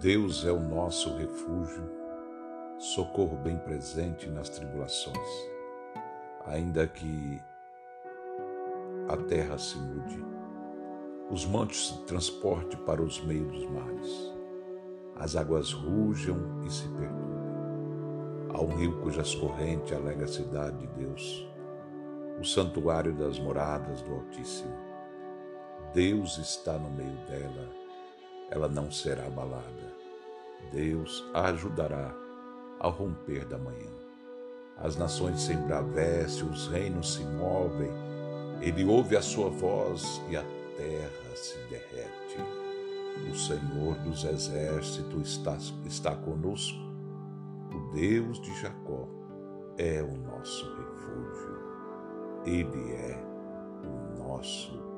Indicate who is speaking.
Speaker 1: Deus é o nosso refúgio, socorro bem presente nas tribulações. Ainda que a terra se mude, os montes se transportem para os meios dos mares, as águas rujam e se perturbem. Há um rio cujas correntes alega a cidade de Deus, o santuário das moradas do Altíssimo. Deus está no meio dela, ela não será abalada. Deus a ajudará ao romper da manhã. As nações se embravecem, os reinos se movem, ele ouve a sua voz e a terra se derrete. O Senhor dos exércitos está, está conosco, o Deus de Jacó é o nosso refúgio. Ele é o nosso refúgio.